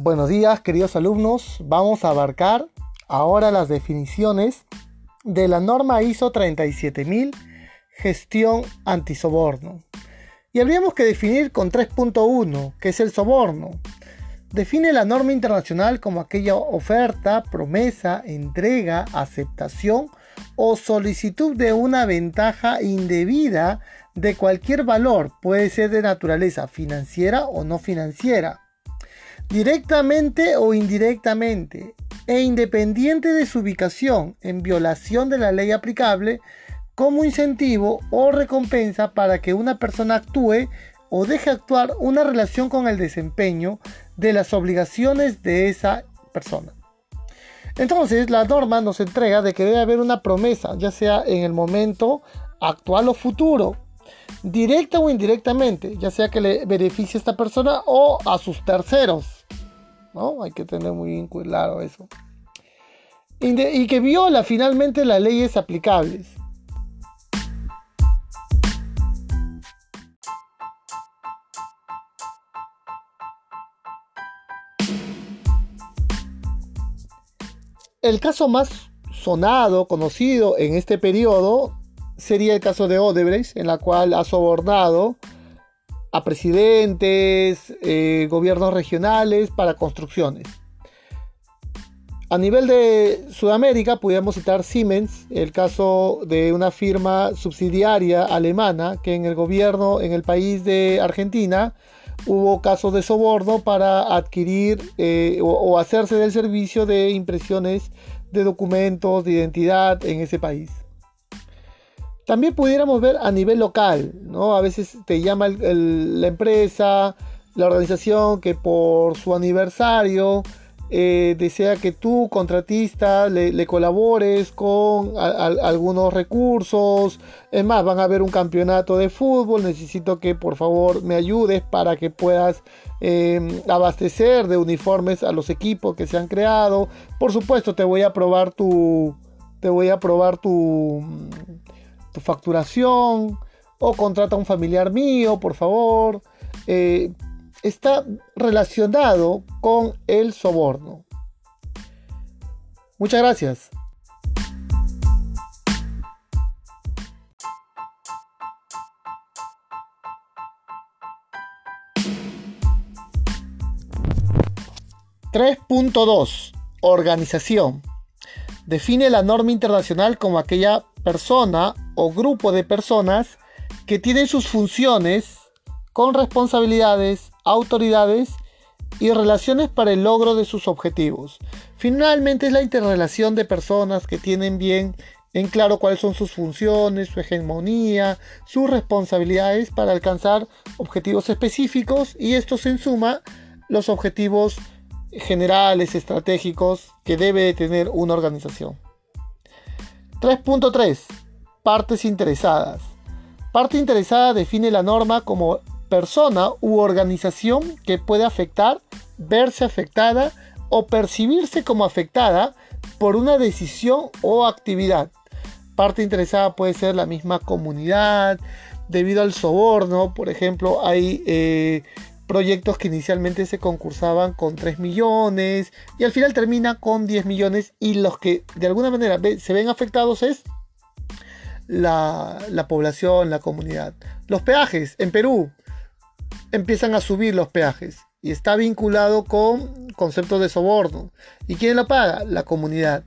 Buenos días queridos alumnos, vamos a abarcar ahora las definiciones de la norma ISO 37000 gestión antisoborno. Y habríamos que definir con 3.1, que es el soborno. Define la norma internacional como aquella oferta, promesa, entrega, aceptación o solicitud de una ventaja indebida de cualquier valor, puede ser de naturaleza financiera o no financiera directamente o indirectamente, e independiente de su ubicación, en violación de la ley aplicable, como incentivo o recompensa para que una persona actúe o deje actuar una relación con el desempeño de las obligaciones de esa persona. Entonces, la norma nos entrega de que debe haber una promesa, ya sea en el momento actual o futuro, directa o indirectamente, ya sea que le beneficie a esta persona o a sus terceros. Hay que tener muy claro eso. Y, que viola finalmente las leyes aplicables. El caso más sonado, conocido en este periodo, sería el caso de Odebrecht, en la cual ha sobornado a presidentes, eh, gobiernos regionales para construcciones. A nivel de Sudamérica, podríamos citar Siemens, el caso de una firma subsidiaria alemana que en el gobierno, en el país de Argentina, hubo casos de soborno para adquirir eh, o hacerse del servicio de impresiones de documentos de identidad en ese país. También pudiéramos ver a nivel local, ¿no? A veces te llama la empresa, la organización que por su aniversario eh, desea que tú, contratista, le, colabores con algunos recursos. Es más, van a ver un campeonato de fútbol. Necesito que por favor me ayudes para que puedas em, abastecer de uniformes a los equipos que se han creado. Por supuesto, te voy a probar tu. Te voy a probar tu tu facturación o contrata a un familiar mío, por favor. Eh, está relacionado con el soborno. Muchas gracias. ...3.2... Organización. Define la norma internacional como aquella persona o grupo de personas que tienen sus funciones con responsabilidades, autoridades y relaciones para el logro de sus objetivos. Finalmente es la interrelación de personas que tienen bien en claro cuáles son sus funciones, su hegemonía, sus responsabilidades para alcanzar objetivos específicos y estos en suma los objetivos generales, estratégicos que debe tener una organización. 3.3. Partes interesadas. Parte interesada define la norma como persona u organización que puede afectar, verse afectada o percibirse como afectada por una decisión o actividad. Parte interesada puede ser la misma comunidad, debido al soborno, por ejemplo, hay eh, proyectos que inicialmente se concursaban con 3 millones y al final termina con 10 millones y los que de alguna manera se ven afectados es la, la población, la comunidad. Los peajes en Perú empiezan a subir los peajes y está vinculado con conceptos de soborno. ¿Y quién lo paga? La comunidad.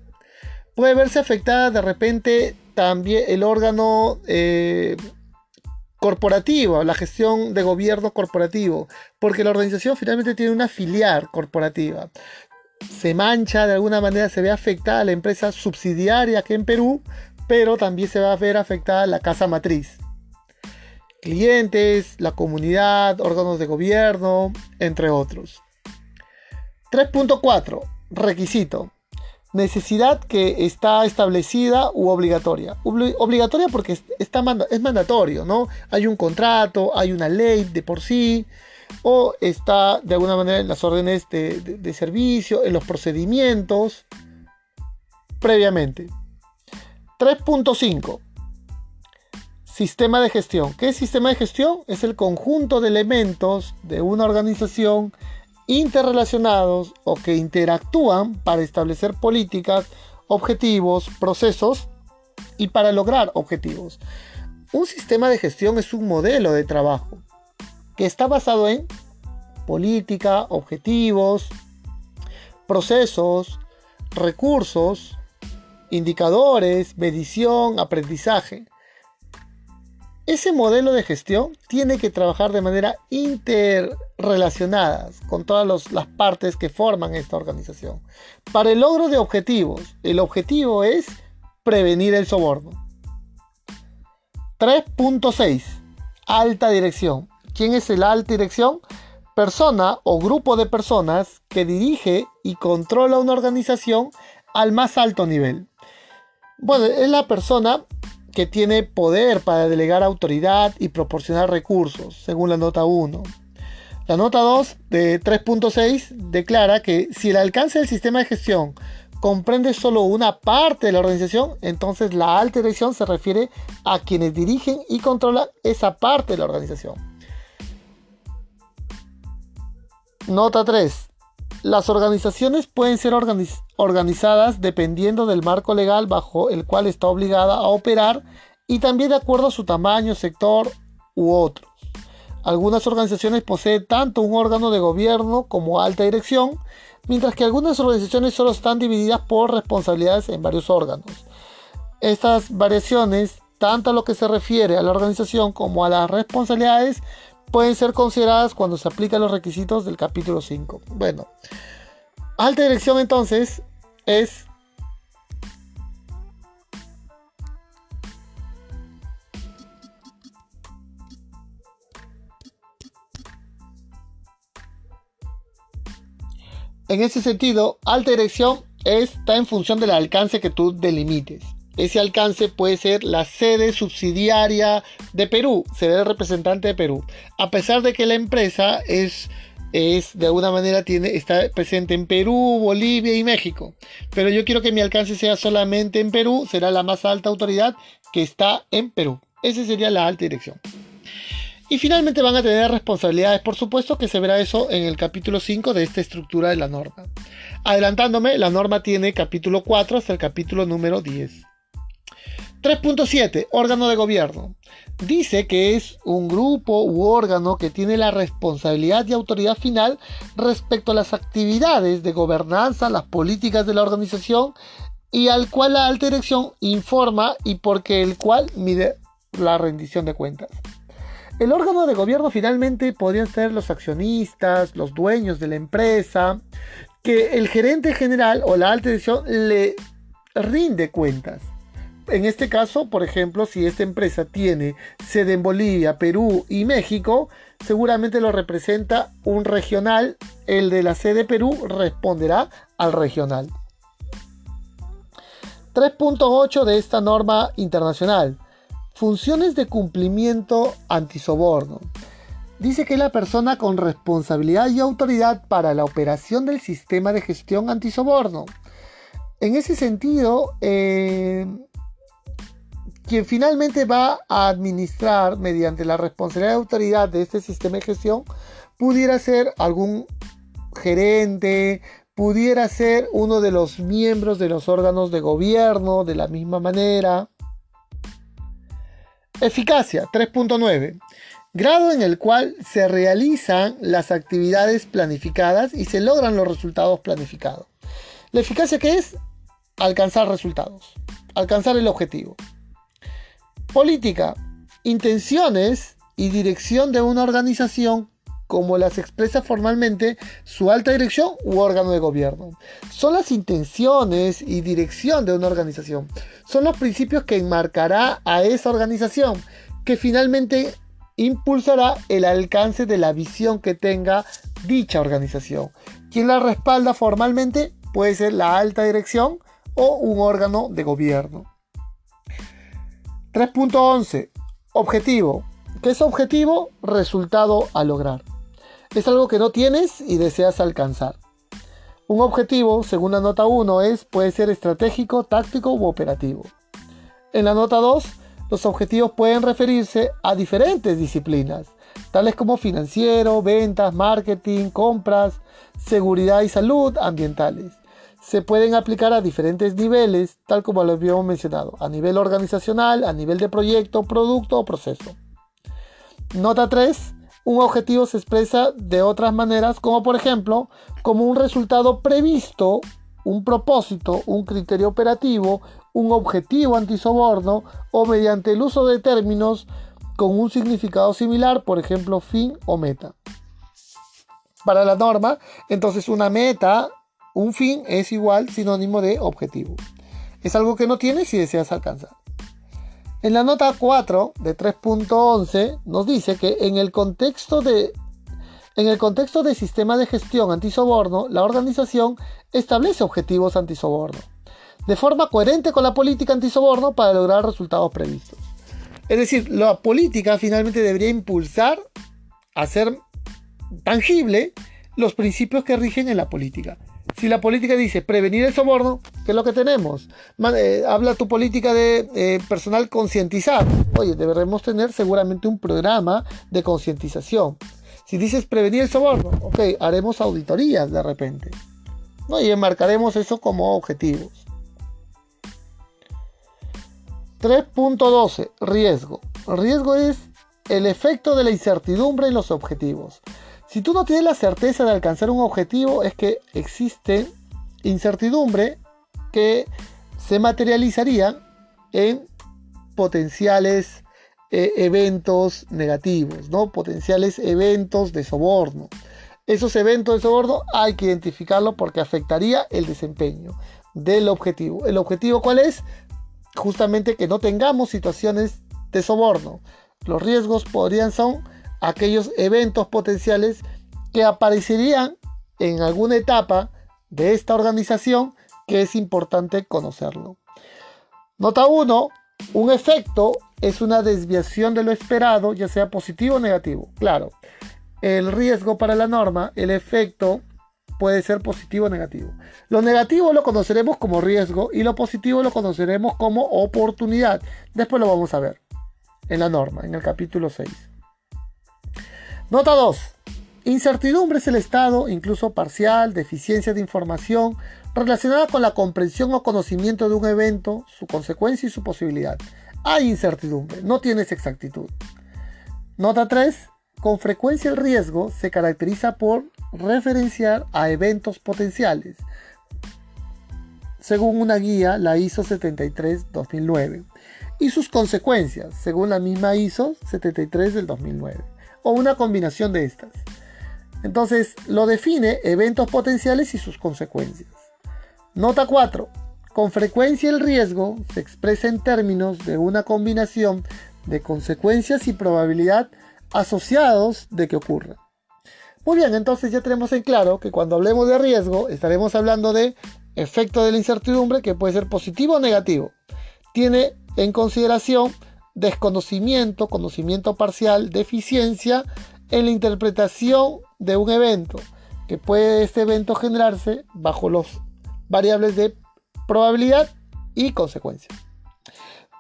Puede verse afectada de repente también el órgano eh, corporativo, la gestión de gobierno corporativo, porque la organización finalmente tiene una filial corporativa. Se mancha, de alguna manera se ve afectada la empresa subsidiaria que en Perú, pero también se va a ver afectada la casa matriz. Clientes, la comunidad, órganos de gobierno, entre otros. 3.4. Requisito necesidad que está establecida u obligatoria. obligatoria porque está es mandatorio, ¿no? Hay un contrato, hay una ley de por sí, o está de alguna manera en las órdenes de, servicio, en los procedimientos previamente. 3.5. Sistema de gestión. ¿Qué es sistema de gestión? Es el conjunto de elementos de una organización interrelacionados o que interactúan para establecer políticas, objetivos, procesos y para lograr objetivos. Un sistema de gestión es un modelo de trabajo que está basado en política, objetivos, procesos, recursos, indicadores, medición, aprendizaje. Ese modelo de gestión tiene que trabajar de manera interrelacionada con todas las partes que forman esta organización. Para el logro de objetivos, el objetivo es prevenir el soborno. 3.6. Alta dirección. ¿Quién es el alta dirección? Persona o grupo de personas que dirige y controla una organización al más alto nivel. Bueno, es la persona que tiene poder para delegar autoridad y proporcionar recursos, según la nota 1. La nota 2 de 3.6 declara que si el alcance del sistema de gestión comprende solo una parte de la organización, entonces la alta dirección se refiere a quienes dirigen y controlan esa parte de la organización. Nota 3. Las organizaciones pueden ser organizadas dependiendo del marco legal bajo el cual está obligada a operar y también de acuerdo a su tamaño, sector u otros. Algunas organizaciones poseen tanto un órgano de gobierno como alta dirección, mientras que algunas organizaciones solo están divididas por responsabilidades en varios órganos. Estas variaciones, tanto a lo que se refiere a la organización como a las responsabilidades, pueden ser consideradas cuando se aplican los requisitos del capítulo 5. Bueno, alta dirección entonces es En ese sentido, alta dirección está en función del alcance que tú delimites. Ese alcance puede ser la sede subsidiaria de Perú, ser el representante de Perú. A pesar de que la empresa es, es de alguna manera tiene, está presente en Perú, Bolivia y México. Pero yo quiero que mi alcance sea solamente en Perú, será la más alta autoridad que está en Perú. Esa sería la alta dirección. Y finalmente van a tener responsabilidades, por supuesto que se verá eso en el capítulo 5 de esta estructura de la norma. Adelantándome, la norma tiene capítulo 4 hasta el capítulo número 10. 3.7. Órgano de gobierno. Dice que es un grupo u órgano que tiene la responsabilidad y autoridad final respecto a las actividades de gobernanza, las políticas de la organización y al cual la alta dirección informa y porque el cual mide la rendición de cuentas. El órgano de gobierno finalmente podrían ser los accionistas, los dueños de la empresa, que el gerente general o la alta dirección le rinde cuentas. En este caso, por ejemplo, si esta empresa tiene sede en Bolivia, Perú y México, seguramente lo representa un regional. El de la sede Perú responderá al regional. 3.8 de esta norma internacional. Funciones de cumplimiento antisoborno. Dice que es la persona con responsabilidad y autoridad para la operación del sistema de gestión antisoborno. En ese sentido, eh, quien finalmente va a administrar mediante la responsabilidad y autoridad de este sistema de gestión pudiera ser algún gerente, pudiera ser uno de los miembros de los órganos de gobierno de la misma manera. Eficacia 3.9. Grado en el cual se realizan las actividades planificadas y se logran los resultados planificados. La eficacia que es alcanzar resultados, alcanzar el objetivo. Política, intenciones y dirección de una organización como las expresa formalmente su alta dirección u órgano de gobierno. Son las intenciones y dirección de una organización. Son los principios que enmarcará a esa organización, que finalmente impulsará el alcance de la visión que tenga dicha organización. Quien la respalda formalmente puede ser la alta dirección o un órgano de gobierno. 3.11. Objetivo. ¿Qué es objetivo? Resultado a lograr es algo que no tienes y deseas alcanzar. Un objetivo, según la nota 1, es, puede ser estratégico, táctico u operativo. En la nota 2, los objetivos pueden referirse a diferentes disciplinas, tales como financiero, ventas, marketing, compras, seguridad y salud ambientales. Se pueden aplicar a diferentes niveles, tal como lo habíamos mencionado, a nivel organizacional, a nivel de proyecto, producto o proceso. Nota 3. Un objetivo se expresa de otras maneras, como por ejemplo, como un resultado previsto, un propósito, un criterio operativo, un objetivo antisoborno o mediante el uso de términos con un significado similar, por ejemplo, fin o meta. Para la norma, entonces una meta, un fin es igual sinónimo de objetivo. Es algo que no tienes si deseas alcanzar. En la nota 4 de 3.11 nos dice que en el contexto de en el contexto de sistema de gestión antisoborno, la organización establece objetivos antisoborno, de forma coherente con la política antisoborno para lograr resultados previstos. Es decir, la política finalmente debería impulsar, hacer tangible los principios que rigen en la política. Si la política dice prevenir el soborno, ¿qué es lo que tenemos? Eh, habla tu política de eh, personal concientizar. Oye, deberemos tener seguramente un programa de concientización. Si dices prevenir el soborno, ok, haremos auditorías de repente. ¿no? Y enmarcaremos eso como objetivos. 3.12. Riesgo. Riesgo es el efecto de la incertidumbre en los objetivos. Si tú no tienes la certeza de alcanzar un objetivo, es que existe incertidumbre que se materializaría en potenciales eh, eventos negativos, ¿no? Potenciales eventos de soborno. Esos eventos de soborno hay que identificarlo porque afectaría el desempeño del objetivo. ¿El objetivo cuál es? justamente que no tengamos situaciones de soborno. Los riesgos podrían ser aquellos eventos potenciales que aparecerían en alguna etapa de esta organización que es importante conocerlo. Nota 1. Un efecto es una desviación de lo esperado, ya sea positivo o negativo. Claro, el riesgo para la norma, el efecto puede ser positivo o negativo. Lo negativo lo conoceremos como riesgo y lo positivo lo conoceremos como oportunidad. Después lo vamos a ver en la norma, en el capítulo 6. Nota 2. Incertidumbre es el estado, incluso parcial, deficiencia de información relacionada con la comprensión o conocimiento de un evento, su consecuencia y su posibilidad. Hay incertidumbre, no tienes exactitud. Nota 3. Con frecuencia el riesgo se caracteriza por referenciar a eventos potenciales, según una guía, la ISO 73-2009, y sus consecuencias, según la misma ISO 73 del 2009, o una combinación de estas. Entonces, lo define eventos potenciales y sus consecuencias. Nota 4. Con frecuencia el riesgo se expresa en términos de una combinación de consecuencias y probabilidad asociados de que ocurra. Muy bien, entonces ya tenemos en claro que cuando hablemos de riesgo estaremos hablando de efecto de la incertidumbre que puede ser positivo o negativo. Tiene en consideración desconocimiento, conocimiento parcial, deficiencia en la interpretación de un evento, que puede este evento generarse bajo los variables de probabilidad y consecuencia.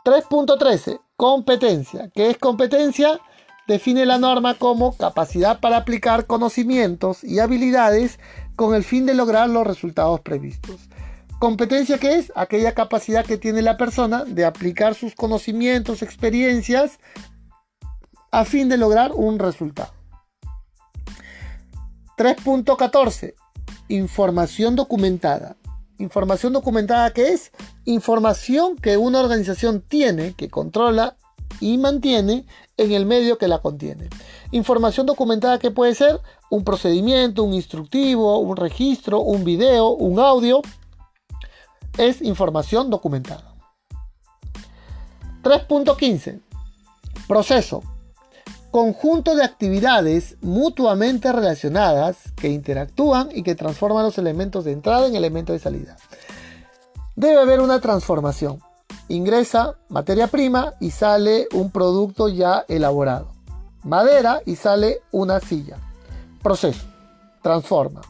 3.13. Competencia. ¿Qué es competencia? define la norma como capacidad para aplicar conocimientos y habilidades con el fin de lograr los resultados previstos. Competencia que es aquella capacidad que tiene la persona de aplicar sus conocimientos, experiencias a fin de lograr un resultado. 3.14. Información documentada. Información documentada que es información que una organización tiene, que controla y mantiene en el medio que la contiene. Información documentada que puede ser un procedimiento, un instructivo, un registro, un video, un audio. Es información documentada. 3.15. Proceso. Conjunto de actividades mutuamente relacionadas que interactúan y que transforman los elementos de entrada en elementos de salida. Debe haber una transformación ingresa materia prima y sale un producto ya elaborado. Madera y sale una silla. Proceso. Transforma.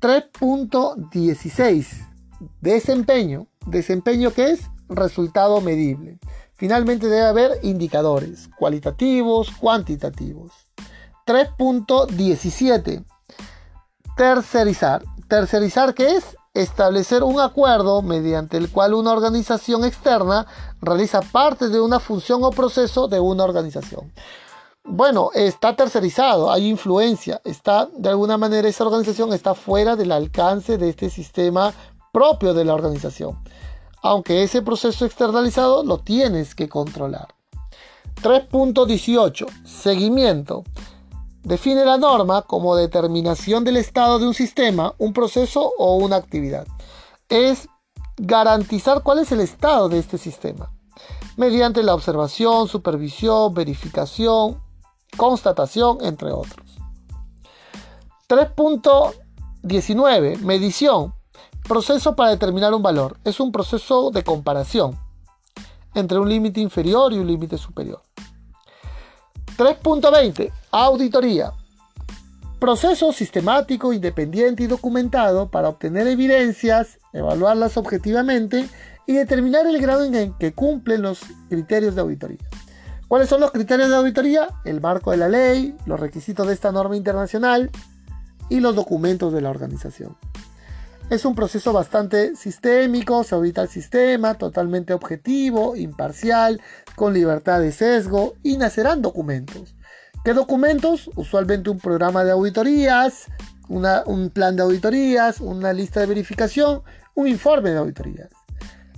3.16. Desempeño. Desempeño que es resultado medible. Finalmente debe haber indicadores cualitativos, cuantitativos. 3.17. Tercerizar. Tercerizar, ¿qué es? Establecer un acuerdo mediante el cual una organización externa realiza parte de una función o proceso de una organización. Bueno, está tercerizado, hay influencia, está de alguna manera esa organización está fuera del alcance de este sistema propio de la organización. Aunque ese proceso externalizado lo tienes que controlar. 3.18. Seguimiento. Define la norma como determinación del estado de un sistema, un proceso o una actividad. Es garantizar cuál es el estado de este sistema, mediante la observación, supervisión, verificación, constatación, entre otros. 3.19. Medición. Proceso para determinar un valor. Es un proceso de comparación entre un límite inferior y un límite superior. 3.20. Auditoría. Proceso sistemático, independiente y documentado para obtener evidencias, evaluarlas objetivamente y determinar el grado en que cumplen los criterios de auditoría. ¿Cuáles son los criterios de auditoría? El marco de la ley, los requisitos de esta norma internacional y los documentos de la organización. Es un proceso bastante sistémico, se audita el sistema, totalmente objetivo, imparcial, con libertad de sesgo y nacerán documentos. ¿Qué documentos? Usualmente un programa de auditorías, un plan de auditorías, una lista de verificación, un informe de auditorías.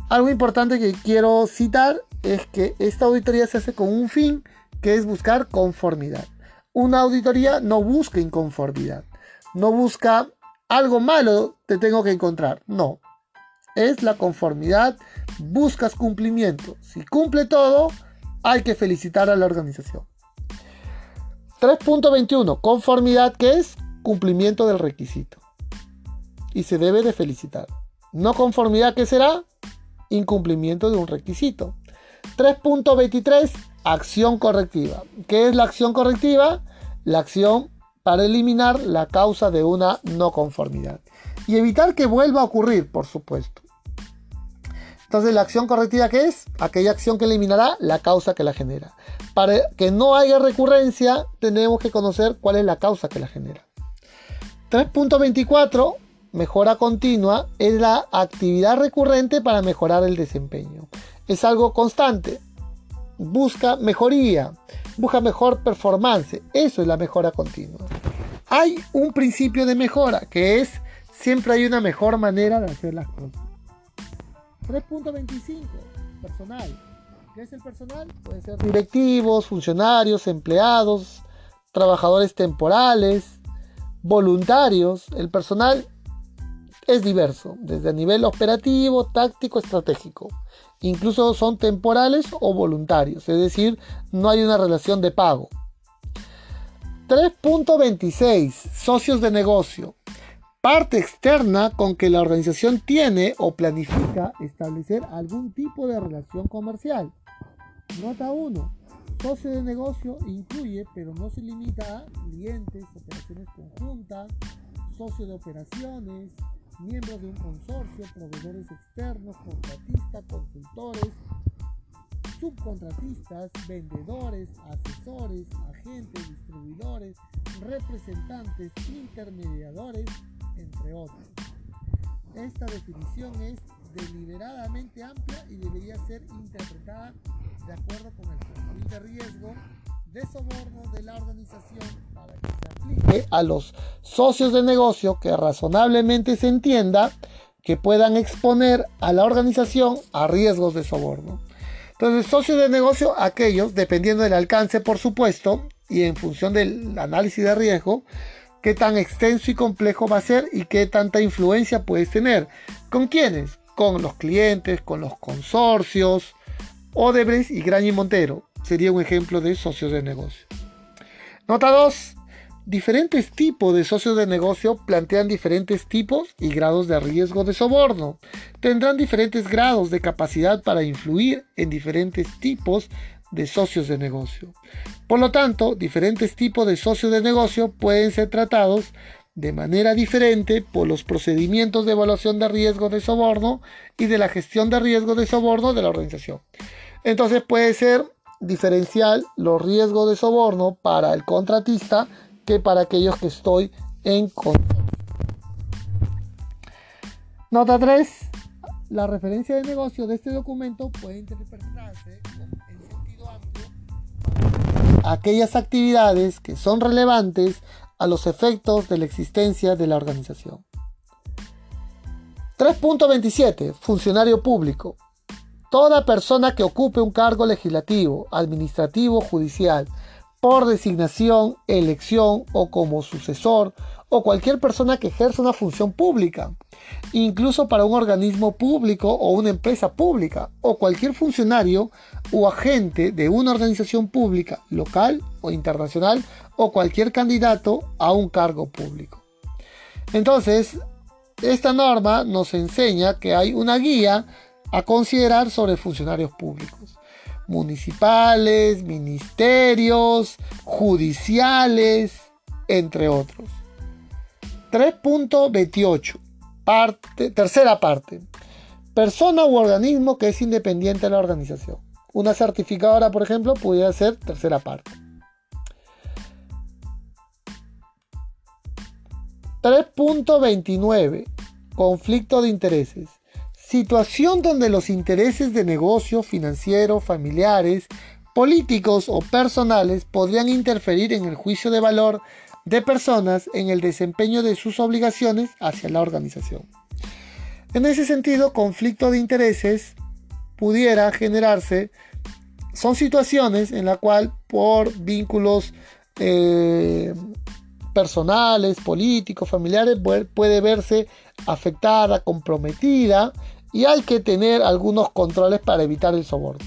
Algo importante que quiero citar es que esta auditoría se hace con un fin que es buscar conformidad. Una auditoría no busca inconformidad, no busca algo malo te tengo que encontrar. No. Es la conformidad, buscas cumplimiento. Si cumple todo, hay que felicitar a la organización. 3.21. Conformidad que es cumplimiento del requisito. Y se debe de felicitar. No conformidad que será incumplimiento de un requisito. 3.23. Acción correctiva. ¿Qué es la acción correctiva? La acción para eliminar la causa de una no conformidad y evitar que vuelva a ocurrir, por supuesto. Entonces, la acción correctiva que es aquella acción que eliminará la causa que la genera. Para que no haya recurrencia, tenemos que conocer cuál es la causa que la genera. 3.24, mejora continua, es la actividad recurrente para mejorar el desempeño. Es algo constante. Busca mejoría busca mejor performance. Eso es la mejora continua. Hay un principio de mejora que es siempre hay una mejor manera de hacer las cosas. 3.25. Personal. ¿Qué es el personal? Puede ser directivos, funcionarios, empleados, trabajadores temporales, voluntarios. El personal es diverso, desde el nivel operativo, táctico, estratégico. Incluso son temporales o voluntarios, es decir, no hay una relación de pago. 3.26. Socios de negocio. Parte externa con que la organización tiene o planifica establecer algún tipo de relación comercial. Nota 1. Socio de negocio incluye, pero no se limita a clientes, operaciones conjuntas, socio de operaciones, miembros de un consorcio, proveedores externos, contratistas, consultores, subcontratistas, vendedores, asesores, agentes, distribuidores, representantes, intermediadores, entre otros. Esta definición es deliberadamente amplia y debería ser interpretada de acuerdo con el perfil de riesgo de soborno de la organización para que se aplique a los socios de negocio que razonablemente se entienda que puedan exponer a la organización a riesgos de soborno. Entonces, socios de negocio, aquellos, dependiendo del alcance, por supuesto, y en función del análisis de riesgo, qué tan extenso y complejo va a ser y qué tanta influencia puedes tener. ¿Con quiénes? Con los clientes, con los consorcios, Odebrecht y Grañi Montero sería un ejemplo de socios de negocio. Nota 2. Diferentes tipos de socios de negocio plantean diferentes tipos y grados de riesgo de soborno. Tendrán diferentes grados de capacidad para influir en diferentes tipos de socios de negocio. Por lo tanto, diferentes tipos de socios de negocio pueden ser tratados de manera diferente por los procedimientos de evaluación de riesgo de soborno y de la gestión de riesgo de soborno de la organización. Entonces puede ser diferenciar los riesgos de soborno para el contratista que para aquellos que estoy en contra. Nota 3. La referencia de negocio de este documento puede interpretarse en sentido amplio aquellas actividades que son relevantes a los efectos de la existencia de la organización. 3.27. Funcionario público. Toda persona que ocupe un cargo legislativo, administrativo, judicial, por designación, elección o como sucesor, o cualquier persona que ejerza una función pública, incluso para un organismo público o una empresa pública, o cualquier funcionario o agente de una organización pública, local o internacional, o cualquier candidato a un cargo público. Entonces, esta norma nos enseña que hay una guía a considerar sobre funcionarios públicos, municipales, ministerios, judiciales, entre otros. 3.28, parte, tercera parte. Persona u organismo que es independiente de la organización. Una certificadora, por ejemplo, pudiera ser tercera parte. 3.29. Conflicto de intereses. Situación donde los intereses de negocio, financiero, familiares, políticos o personales podrían interferir en el juicio de valor de personas en el desempeño de sus obligaciones hacia la organización. En ese sentido, conflicto de intereses pudiera generarse, son situaciones en la cual por vínculos eh, personales, políticos, familiares, puede verse afectada, comprometida y hay que tener algunos controles para evitar el soborno.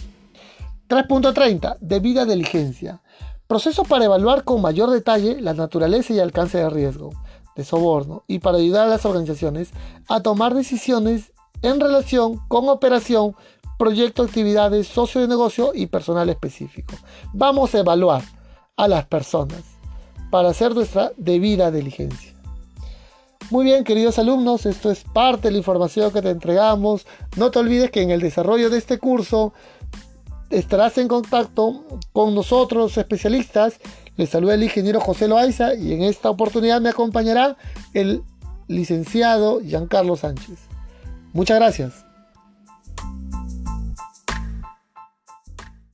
3.30. Debida diligencia. Proceso para evaluar con mayor detalle la naturaleza y alcance de riesgo de soborno y para ayudar a las organizaciones a tomar decisiones en relación con operación, proyecto, actividades, socio de negocio y personal específico. Vamos a evaluar a las personas para hacer nuestra debida diligencia. Muy bien, queridos alumnos, esto es parte de la información que te entregamos. No te olvides que en el desarrollo de este curso estarás en contacto con nosotros, especialistas. Les saluda el ingeniero José Loaiza y en esta oportunidad me acompañará el licenciado Giancarlo Sánchez. Muchas gracias.